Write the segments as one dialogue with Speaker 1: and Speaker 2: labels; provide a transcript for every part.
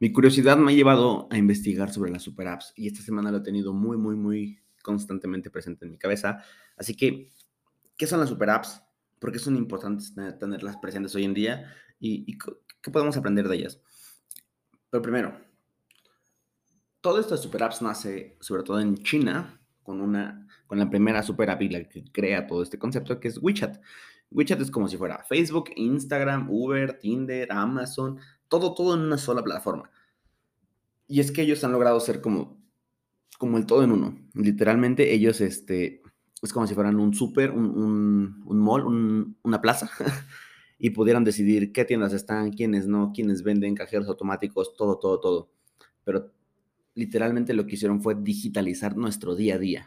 Speaker 1: Mi curiosidad me ha llevado a investigar sobre las super apps y esta semana lo he tenido muy, muy, muy constantemente presente en mi cabeza. Así que, ¿qué son las super apps? ¿Por qué son importantes tenerlas presentes hoy en día? ¿Y, qué podemos aprender de ellas? Pero primero, todo esto de super apps nace sobre todo en China con, una, con la primera super app y la que crea todo este concepto que es WeChat. WeChat es como si fuera Facebook, Instagram, Uber, Tinder, Amazon, todo, todo en una sola plataforma. Y es que ellos han logrado ser como, como el todo en uno. Literalmente ellos, este, es como si fueran un súper, un, un, mall, una plaza, y pudieran decidir qué tiendas están, quiénes no, quiénes venden, cajeros automáticos, todo, todo, todo. Pero literalmente lo que hicieron fue digitalizar nuestro día a día.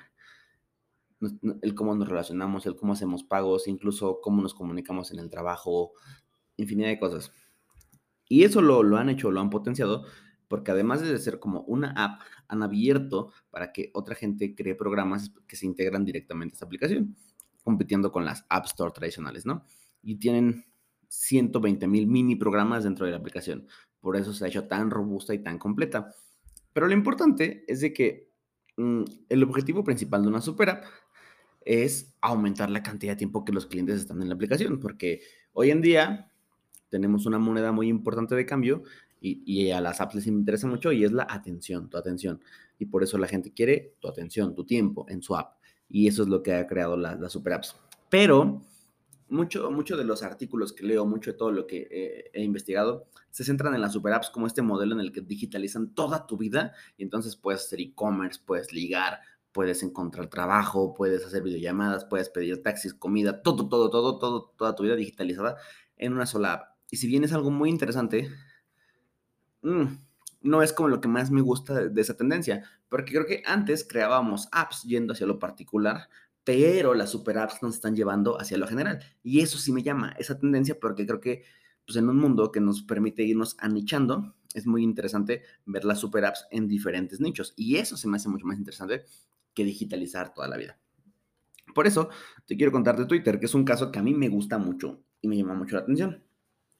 Speaker 1: El cómo nos relacionamos, el cómo hacemos pagos, incluso cómo nos comunicamos en el trabajo, infinidad de cosas. Y eso lo, han hecho, lo han potenciado, porque además de ser como una app, han abierto para que otra gente cree programas que se integran directamente a esta aplicación, compitiendo con las App Store tradicionales, ¿no? Y tienen 120 mil mini programas dentro de la aplicación. Por eso se ha hecho tan robusta y tan completa. Pero lo importante es de que mm, el objetivo principal de una super app es aumentar la cantidad de tiempo que los clientes están en la aplicación, porque hoy en día tenemos una moneda muy importante de cambio y, a las apps les interesa mucho y es la atención, tu atención. Y por eso la gente quiere tu atención, tu tiempo en su app. Y eso es lo que ha creado las super apps. Pero mucho, mucho de los artículos que leo, mucho de todo lo que eh, he investigado, se centran en las super apps como este modelo en el que digitalizan toda tu vida y entonces puedes hacer e-commerce, puedes ligar, puedes encontrar trabajo, puedes hacer videollamadas, puedes pedir taxis, comida, todo, todo, todo, todo, toda tu vida digitalizada en una sola app. Y si bien es algo muy interesante, mm, no es como lo que más me gusta de, esa tendencia, porque creo que antes creábamos apps yendo hacia lo particular, pero las super apps nos están llevando hacia lo general. Y eso sí me llama, esa tendencia, porque creo que pues, en un mundo que nos permite irnos anichando, es muy interesante ver las super apps en diferentes nichos. Y eso se me hace mucho más interesante que digitalizar toda la vida. Por eso te quiero contar de Twitter, que es un caso que a mí me gusta mucho y me llama mucho la atención.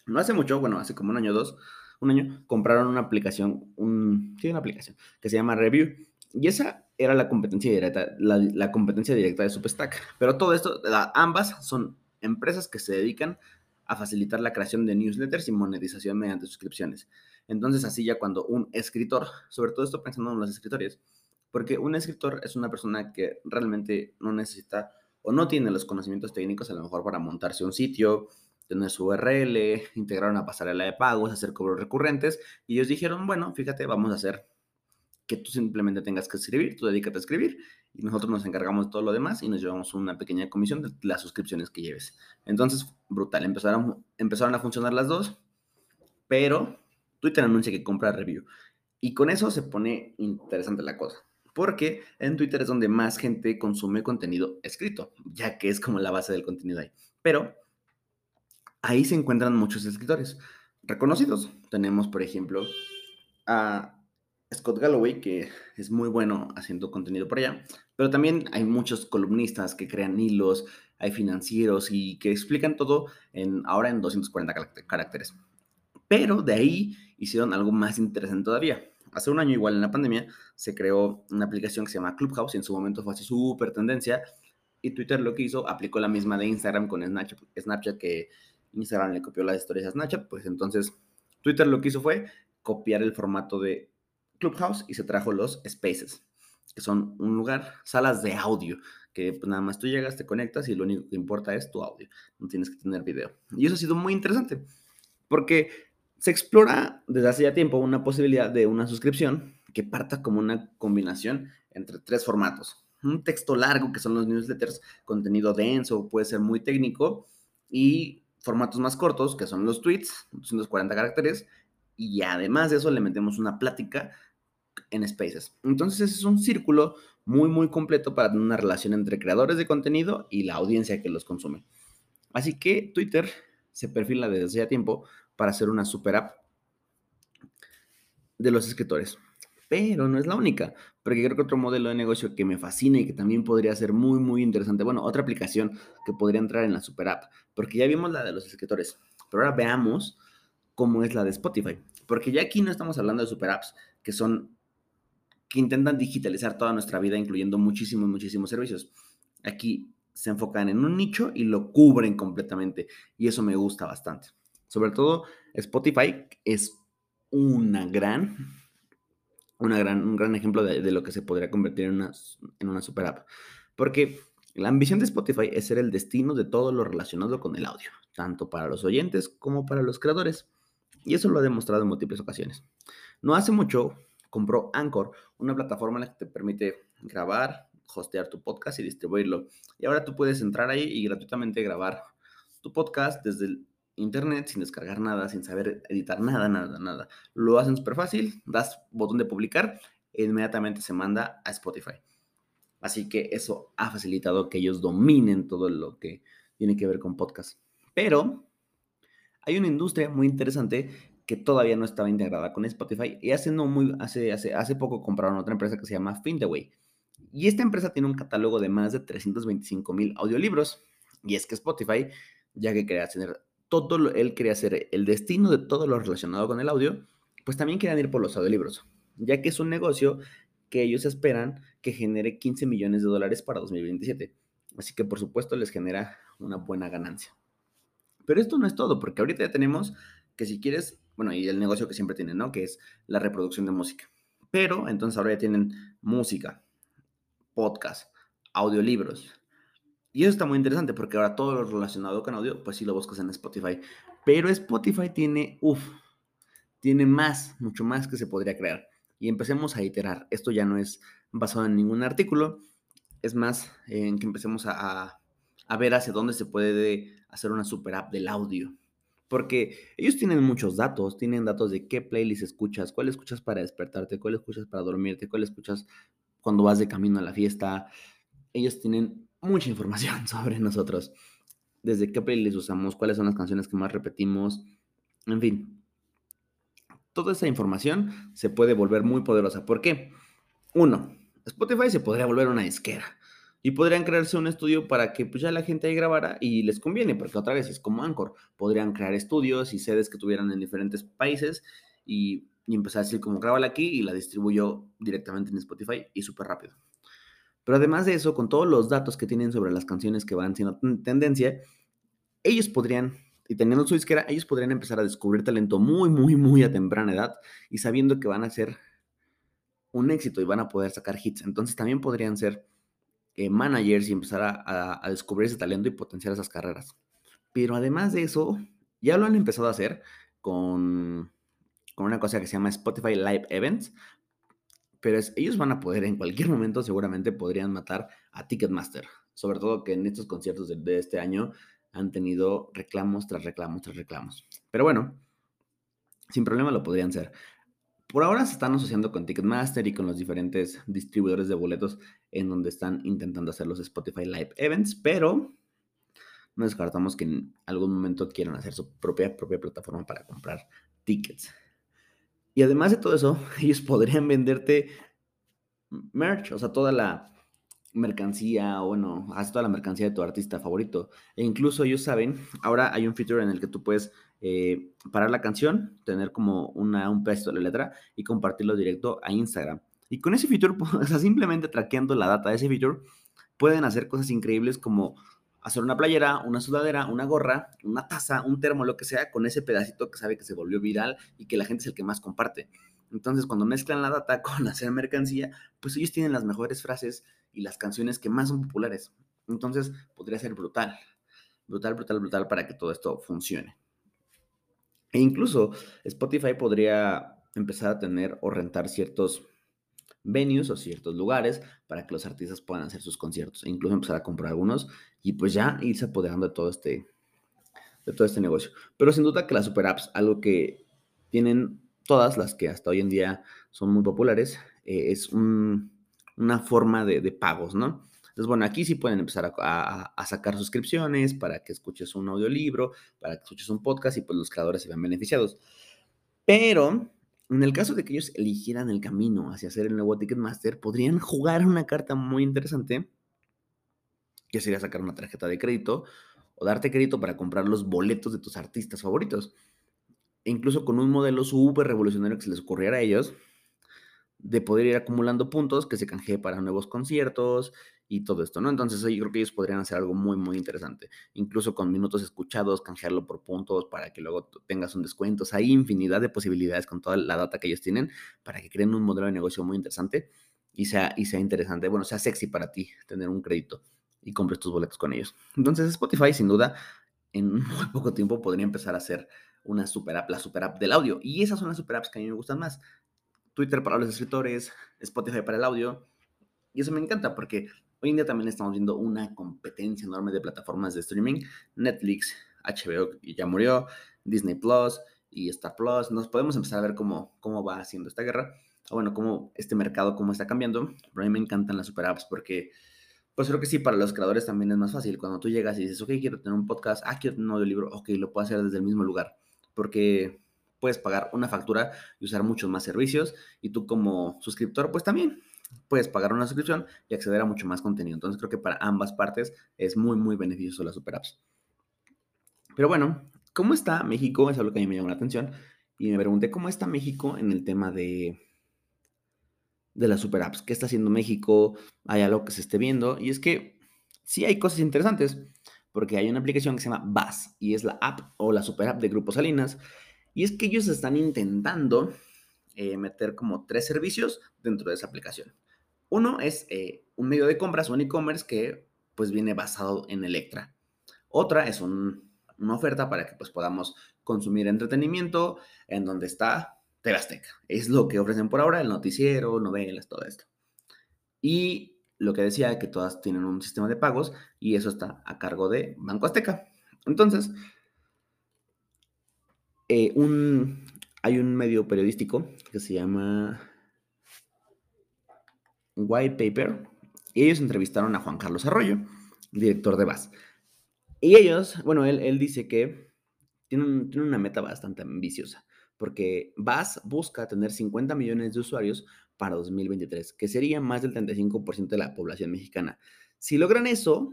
Speaker 1: No hace mucho, bueno, hace como un año o dos, un año, compraron una aplicación, un, sí, una aplicación que se llama Review. Y esa era la competencia directa, la, competencia directa de Substack. Pero todo esto, ambas son empresas que se dedican a facilitar la creación de newsletters y monetización mediante suscripciones. Entonces, así ya cuando un escritor, sobre todo esto pensando en los escritores, porque un escritor es una persona que realmente no necesita o no tiene los conocimientos técnicos a lo mejor para montarse un sitio, tener su URL, integrar una pasarela de pagos, hacer cobros recurrentes. Y ellos dijeron, bueno, fíjate, vamos a hacer que tú simplemente tengas que escribir, tú dedícate a escribir y nosotros nos encargamos de todo lo demás y nos llevamos una pequeña comisión de las suscripciones que lleves. Entonces, brutal, empezaron, empezaron a funcionar las dos, pero Twitter anuncia que compra review. Y con eso se pone interesante la cosa, porque en Twitter es donde más gente consume contenido escrito, ya que es como la base del contenido ahí. Pero ahí se encuentran muchos escritores reconocidos. Tenemos, por ejemplo, a Scott Galloway, que es muy bueno haciendo contenido por allá, pero también hay muchos columnistas que crean hilos, hay financieros y que explican todo en, ahora en 240 caracteres. Pero de ahí hicieron algo más interesante todavía. Hace un año, igual en la pandemia, se creó una aplicación que se llama Clubhouse y en su momento fue así súper tendencia. Y Twitter lo que hizo, aplicó la misma de Instagram con Snapchat, Snapchat que Instagram le copió las historias a Snapchat, pues entonces Twitter lo que hizo fue copiar el formato de Clubhouse y se trajo los Spaces, que son un lugar, salas de audio, que pues, nada más tú llegas, te conectas y lo único que importa es tu audio, no tienes que tener video. Y eso ha sido muy interesante, porque se explora desde hace ya tiempo una posibilidad de una suscripción que parta como una combinación entre tres formatos. Un texto largo, que son los newsletters, contenido denso, puede ser muy técnico, y formatos más cortos, que son los tweets, 240 caracteres, y además de eso le metemos una plática en Spaces. Entonces ese es un círculo muy, muy completo para tener una relación entre creadores de contenido y la audiencia que los consume. Así que Twitter se perfila desde hace ya tiempo para ser una super app de los escritores pero no es la única, porque creo que otro modelo de negocio que me fascina y que también podría ser muy, muy interesante, bueno, otra aplicación que podría entrar en la super app, porque ya vimos la de los escritores, pero ahora veamos como es la de Spotify. Porque ya aquí no estamos hablando de super apps, que son, que intentan digitalizar toda nuestra vida, incluyendo muchísimos, muchísimos servicios. Aquí se enfocan en un nicho y lo cubren completamente. Y eso me gusta bastante. Sobre todo, Spotify es una gran, una gran, un gran ejemplo de, lo que se podría convertir en una, en una super app. Porque la ambición de Spotify es ser el destino de todo lo relacionado con el audio, tanto para los oyentes como para los creadores. Y eso lo ha demostrado en múltiples ocasiones. No hace mucho compró Anchor, una plataforma en la que te permite grabar, hostear tu podcast y distribuirlo. Y ahora tú puedes entrar ahí y gratuitamente grabar tu podcast desde internet sin descargar nada, sin saber editar nada, nada, nada. Lo hacen súper fácil, das botón de publicar e inmediatamente se manda a Spotify. Así que eso ha facilitado que ellos dominen todo lo que tiene que ver con podcast. Pero hay una industria muy interesante que todavía no estaba integrada con Spotify y hace, no muy, hace, hace, hace poco compraron otra empresa que se llama Findaway. Y esta empresa tiene un catálogo de más de 325 mil audiolibros. Y es que Spotify, ya que quería tener todo, él quería ser el destino de todo lo relacionado con el audio, pues también querían ir por los audiolibros, ya que es un negocio que ellos esperan que genere 15 millones de dólares para 2027. Así que por supuesto les genera una buena ganancia. Pero esto no es todo, porque ahorita ya tenemos que si quieres, bueno, y el negocio que siempre tienen, ¿no? Que es la reproducción de música. Pero entonces ahora ya tienen música, podcast, audiolibros. Y eso está muy interesante porque ahora todo lo relacionado con audio, pues sí lo buscas en Spotify. Pero Spotify tiene, uff, tiene más, mucho más que se podría crear y empecemos a iterar. Esto ya no es basado en ningún artículo, es más en que empecemos a, a, ver hacia dónde se puede hacer una super app del audio. Porque ellos tienen muchos datos, tienen datos de qué playlist escuchas, cuál escuchas para despertarte, cuál escuchas para dormirte, cuál escuchas cuando vas de camino a la fiesta. Ellos tienen mucha información sobre nosotros, desde qué playlist usamos, cuáles son las canciones que más repetimos, en fin, toda esa información se puede volver muy poderosa. ¿Por qué? Uno, Spotify se podría volver una disquera y podrían crearse un estudio para que pues, ya la gente ahí grabara y les conviene, porque otra vez es como Anchor, podrían crear estudios y sedes que tuvieran en diferentes países y, empezar a decir como grábala aquí y la distribuyo directamente en Spotify y súper rápido. Pero además de eso, con todos los datos que tienen sobre las canciones que van siendo tendencia, ellos podrían y teniendo su disquera, ellos podrían empezar a descubrir talento muy, muy, muy a temprana edad y sabiendo que van a ser un éxito y van a poder sacar hits. Entonces también podrían ser eh, managers y empezar a, descubrir ese talento y potenciar esas carreras. Pero además de eso, ya lo han empezado a hacer con, con una cosa que se llama Spotify Live Events. Pero ellos van a poder en cualquier momento, seguramente podrían matar a Ticketmaster. Sobre todo que en estos conciertos de este año han tenido reclamos tras reclamos tras reclamos. Pero bueno, sin problema lo podrían ser. Por ahora se están asociando con Ticketmaster y con los diferentes distribuidores de boletos en donde están intentando hacer los Spotify Live Events, pero no descartamos que en algún momento quieran hacer su propia, propia plataforma para comprar tickets. Y además de todo eso, ellos podrían venderte merch, o sea, toda la, mercancía bueno, haz toda la mercancía de tu artista favorito. E incluso ellos saben, ahora hay un feature en el que tú puedes eh, parar la canción, tener como una, un pedazo de la letra y compartirlo directo a Instagram. Y con ese feature, o sea, simplemente traqueando la data de ese feature, pueden hacer cosas increíbles como hacer una playera, una sudadera, una gorra, una taza, un termo, lo que sea, con ese pedacito que sabe que se volvió viral y que la gente es el que más comparte. Entonces, cuando mezclan la data con hacer mercancía, pues ellos tienen las mejores frases y las canciones que más son populares. Entonces, podría ser brutal, brutal, brutal, brutal para que todo esto funcione. E incluso Spotify podría empezar a tener o rentar ciertos venues o ciertos lugares para que los artistas puedan hacer sus conciertos e incluso empezar a comprar algunos y pues ya irse apoderando de todo este de todo este negocio. Pero sin duda que las super apps, algo que tienen todas las que hasta hoy en día son muy populares, eh, es una forma de, pagos, ¿no? Entonces, bueno, aquí sí pueden empezar a, sacar suscripciones para que escuches un audiolibro, para que escuches un podcast y pues los creadores se vean beneficiados. Pero en el caso de que ellos eligieran el camino hacia hacer el nuevo Ticketmaster, podrían jugar una carta muy interesante, que sería sacar una tarjeta de crédito o darte crédito para comprar los boletos de tus artistas favoritos. e incluso con un modelo súper revolucionario que se les ocurriera a ellos, de poder ir acumulando puntos que se canjee para nuevos conciertos y todo esto, ¿no? Entonces yo creo que ellos podrían hacer algo muy, muy interesante. Incluso con minutos escuchados, canjearlo por puntos para que luego tengas un descuento. hay infinidad de posibilidades con toda la data que ellos tienen para que creen un modelo de negocio muy interesante y sea, y sea interesante, bueno, sea sexy para ti tener un crédito y compres tus boletos con ellos. Entonces Spotify, sin duda, en muy poco tiempo podría empezar a hacer una super app, la super app del audio. Y esas son las super apps que a mí me gustan más. Twitter para los escritores, Spotify para el audio. Y eso me encanta porque hoy también estamos viendo una competencia enorme de plataformas de streaming. Netflix, HBO ya murió, Disney Plus y Star Plus. Nos podemos empezar a ver cómo, cómo va haciendo esta guerra. O bueno, cómo este mercado, cómo está cambiando. Pero a mí me encantan las super apps porque pues creo que sí, para los creadores también es más fácil. Cuando tú llegas y dices, ok, quiero tener un podcast, ah, quiero tener un audiolibro, ok, lo puedo hacer desde el mismo lugar. Porque puedes pagar una factura y usar muchos más servicios. Y tú como suscriptor, pues también puedes pagar una suscripción y acceder a mucho más contenido. Entonces creo que para ambas partes es muy, muy beneficioso las super apps. Pero bueno, ¿cómo está México? Es algo que a mí me llamó la atención. Y me pregunté cómo está México en el tema de de las super apps. ¿Qué está haciendo México? ¿Hay algo que se esté viendo? Y es que sí hay cosas interesantes, porque hay una aplicación que se llama Buzz y es la app o la super app de Grupo Salinas. Y es que ellos están intentando eh, meter como tres servicios dentro de esa aplicación. Uno es eh, un medio de compras, un e-commerce que pues viene basado en Electra. Otra es una oferta para que pues podamos consumir entretenimiento en donde está TV Es lo que ofrecen por ahora, el noticiero, novelas, todo esto. Y lo que decía que todas tienen un sistema de pagos y eso está a cargo de Banco Azteca. Entonces, eh, un, hay un medio periodístico que se llama White Paper y ellos entrevistaron a Juan Carlos Arroyo, director de VAS. Y ellos, bueno, él, él dice que tienen, tienen una meta bastante ambiciosa porque VAS busca tener 50 millones de usuarios para 2023, que sería más del 35% de la población mexicana. Si logran eso,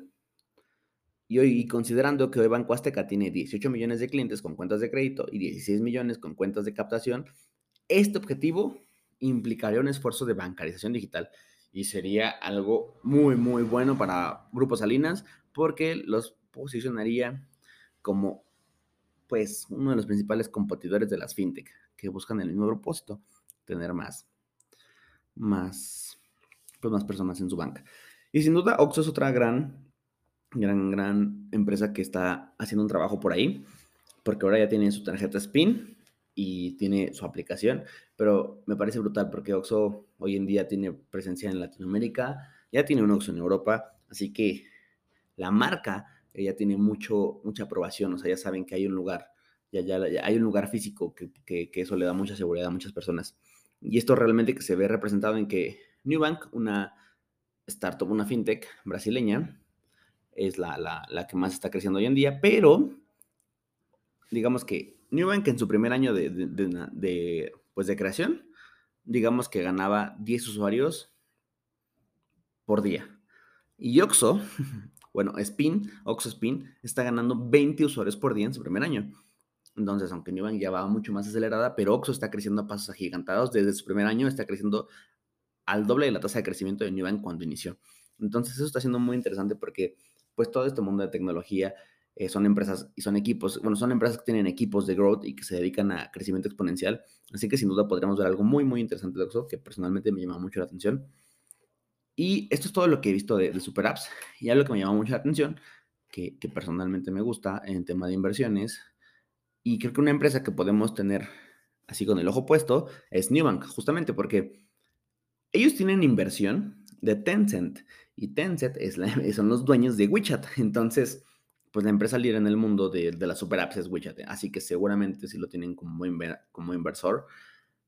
Speaker 1: y hoy considerando que hoy Banco Azteca tiene 18 millones de clientes con cuentas de crédito y 16 millones con cuentas de captación, este objetivo implicaría un esfuerzo de bancarización digital y sería algo muy, muy bueno para Grupo Salinas porque los posicionaría como pues uno de los principales competidores de las fintech que buscan el mismo propósito, tener más, más, pues más personas en su banca. Y sin duda, Oxxo es otra gran, gran, gran empresa que está haciendo un trabajo por ahí, porque ahora ya tiene su tarjeta SPIN y tiene su aplicación, pero me parece brutal porque Oxxo hoy en día tiene presencia en Latinoamérica, ya tiene un Oxxo en Europa, así que la marca ella tiene mucho, mucha aprobación, o sea, ya saben que hay un lugar, ya, ya, hay un lugar físico que, que, eso le da mucha seguridad a muchas personas. Y esto realmente que se ve representado en que Newbank, una startup, una fintech brasileña, es la, la, la, que más está creciendo hoy en día, pero digamos que Newbank en su primer año de, de, pues de creación, digamos que ganaba 10 usuarios por día. Y Oxo Bueno, Spin, Oxo Spin, está ganando 20 usuarios por día en su primer año. Entonces, aunque Nubank ya va mucho más acelerada, pero Oxo está creciendo a pasos agigantados. Desde su primer año está creciendo al doble de la tasa de crecimiento de Nubank cuando inició. Entonces, eso está siendo muy interesante porque, pues, todo este mundo de tecnología eh, son empresas y son equipos, bueno, son empresas que tienen equipos de growth y que se dedican a crecimiento exponencial. Así que, sin duda, podríamos ver algo muy, muy interesante de Oxo que personalmente me llama mucho la atención. Y esto es todo lo que he visto de, Super Apps. Y algo que me llama mucho la atención, que, personalmente me gusta en tema de inversiones, y creo que una empresa que podemos tener así con el ojo puesto es Newbank, justamente porque ellos tienen inversión de Tencent y Tencent es son los dueños de WeChat. Entonces, pues la empresa líder en el mundo de, las super apps es WeChat. Así que seguramente si lo tienen como, como inversor,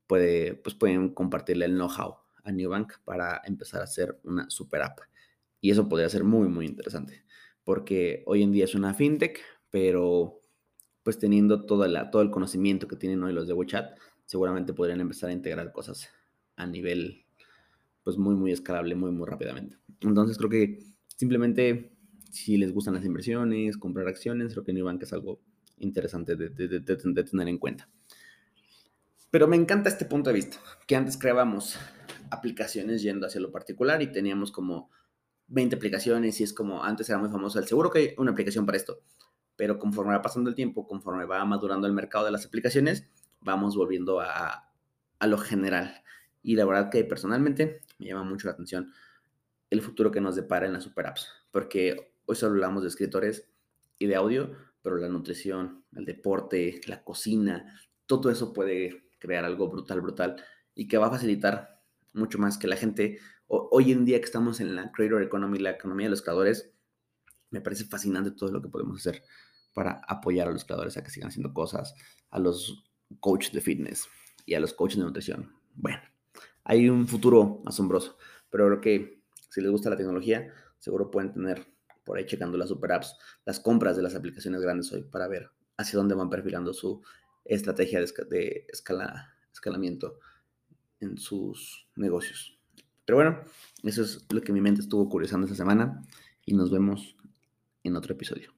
Speaker 1: puede, pues pueden compartirle el know-how a Newbank para empezar a hacer una super app. Y eso podría ser muy, muy interesante, porque hoy en día es una fintech, pero pues teniendo todo, la, todo el conocimiento que tienen hoy los de WeChat, seguramente podrían empezar a integrar cosas a nivel pues muy, muy escalable, muy, muy rápidamente. Entonces creo que simplemente si les gustan las inversiones, comprar acciones, creo que Newbank es algo interesante de, de tener en cuenta. Pero me encanta este punto de vista, que antes creábamos aplicaciones yendo hacia lo particular y teníamos como 20 aplicaciones y es como antes era muy famoso el seguro que hay una aplicación para esto, pero conforme va pasando el tiempo, conforme va madurando el mercado de las aplicaciones, vamos volviendo a, a lo general. Y la verdad que personalmente me llama mucho la atención el futuro que nos depara en las super apps, porque hoy solo hablamos de escritores y de audio, pero la nutrición, el deporte, la cocina, todo eso puede crear algo brutal, brutal y que va a facilitar mucho más que la gente. hoy en día que estamos en la creator economy, la economía de los creadores, me parece fascinante todo lo que podemos hacer para apoyar a los creadores a que sigan haciendo cosas, a los coaches de fitness y a los coaches de nutrición. Bueno, hay un futuro asombroso, pero creo que si les gusta la tecnología, seguro pueden tener por ahí checando las super apps, las compras de las aplicaciones grandes hoy para ver hacia dónde van perfilando su estrategia de, escala, escalamiento en sus negocios. Pero bueno, eso es lo que mi mente estuvo curiosando esta semana y nos vemos en otro episodio.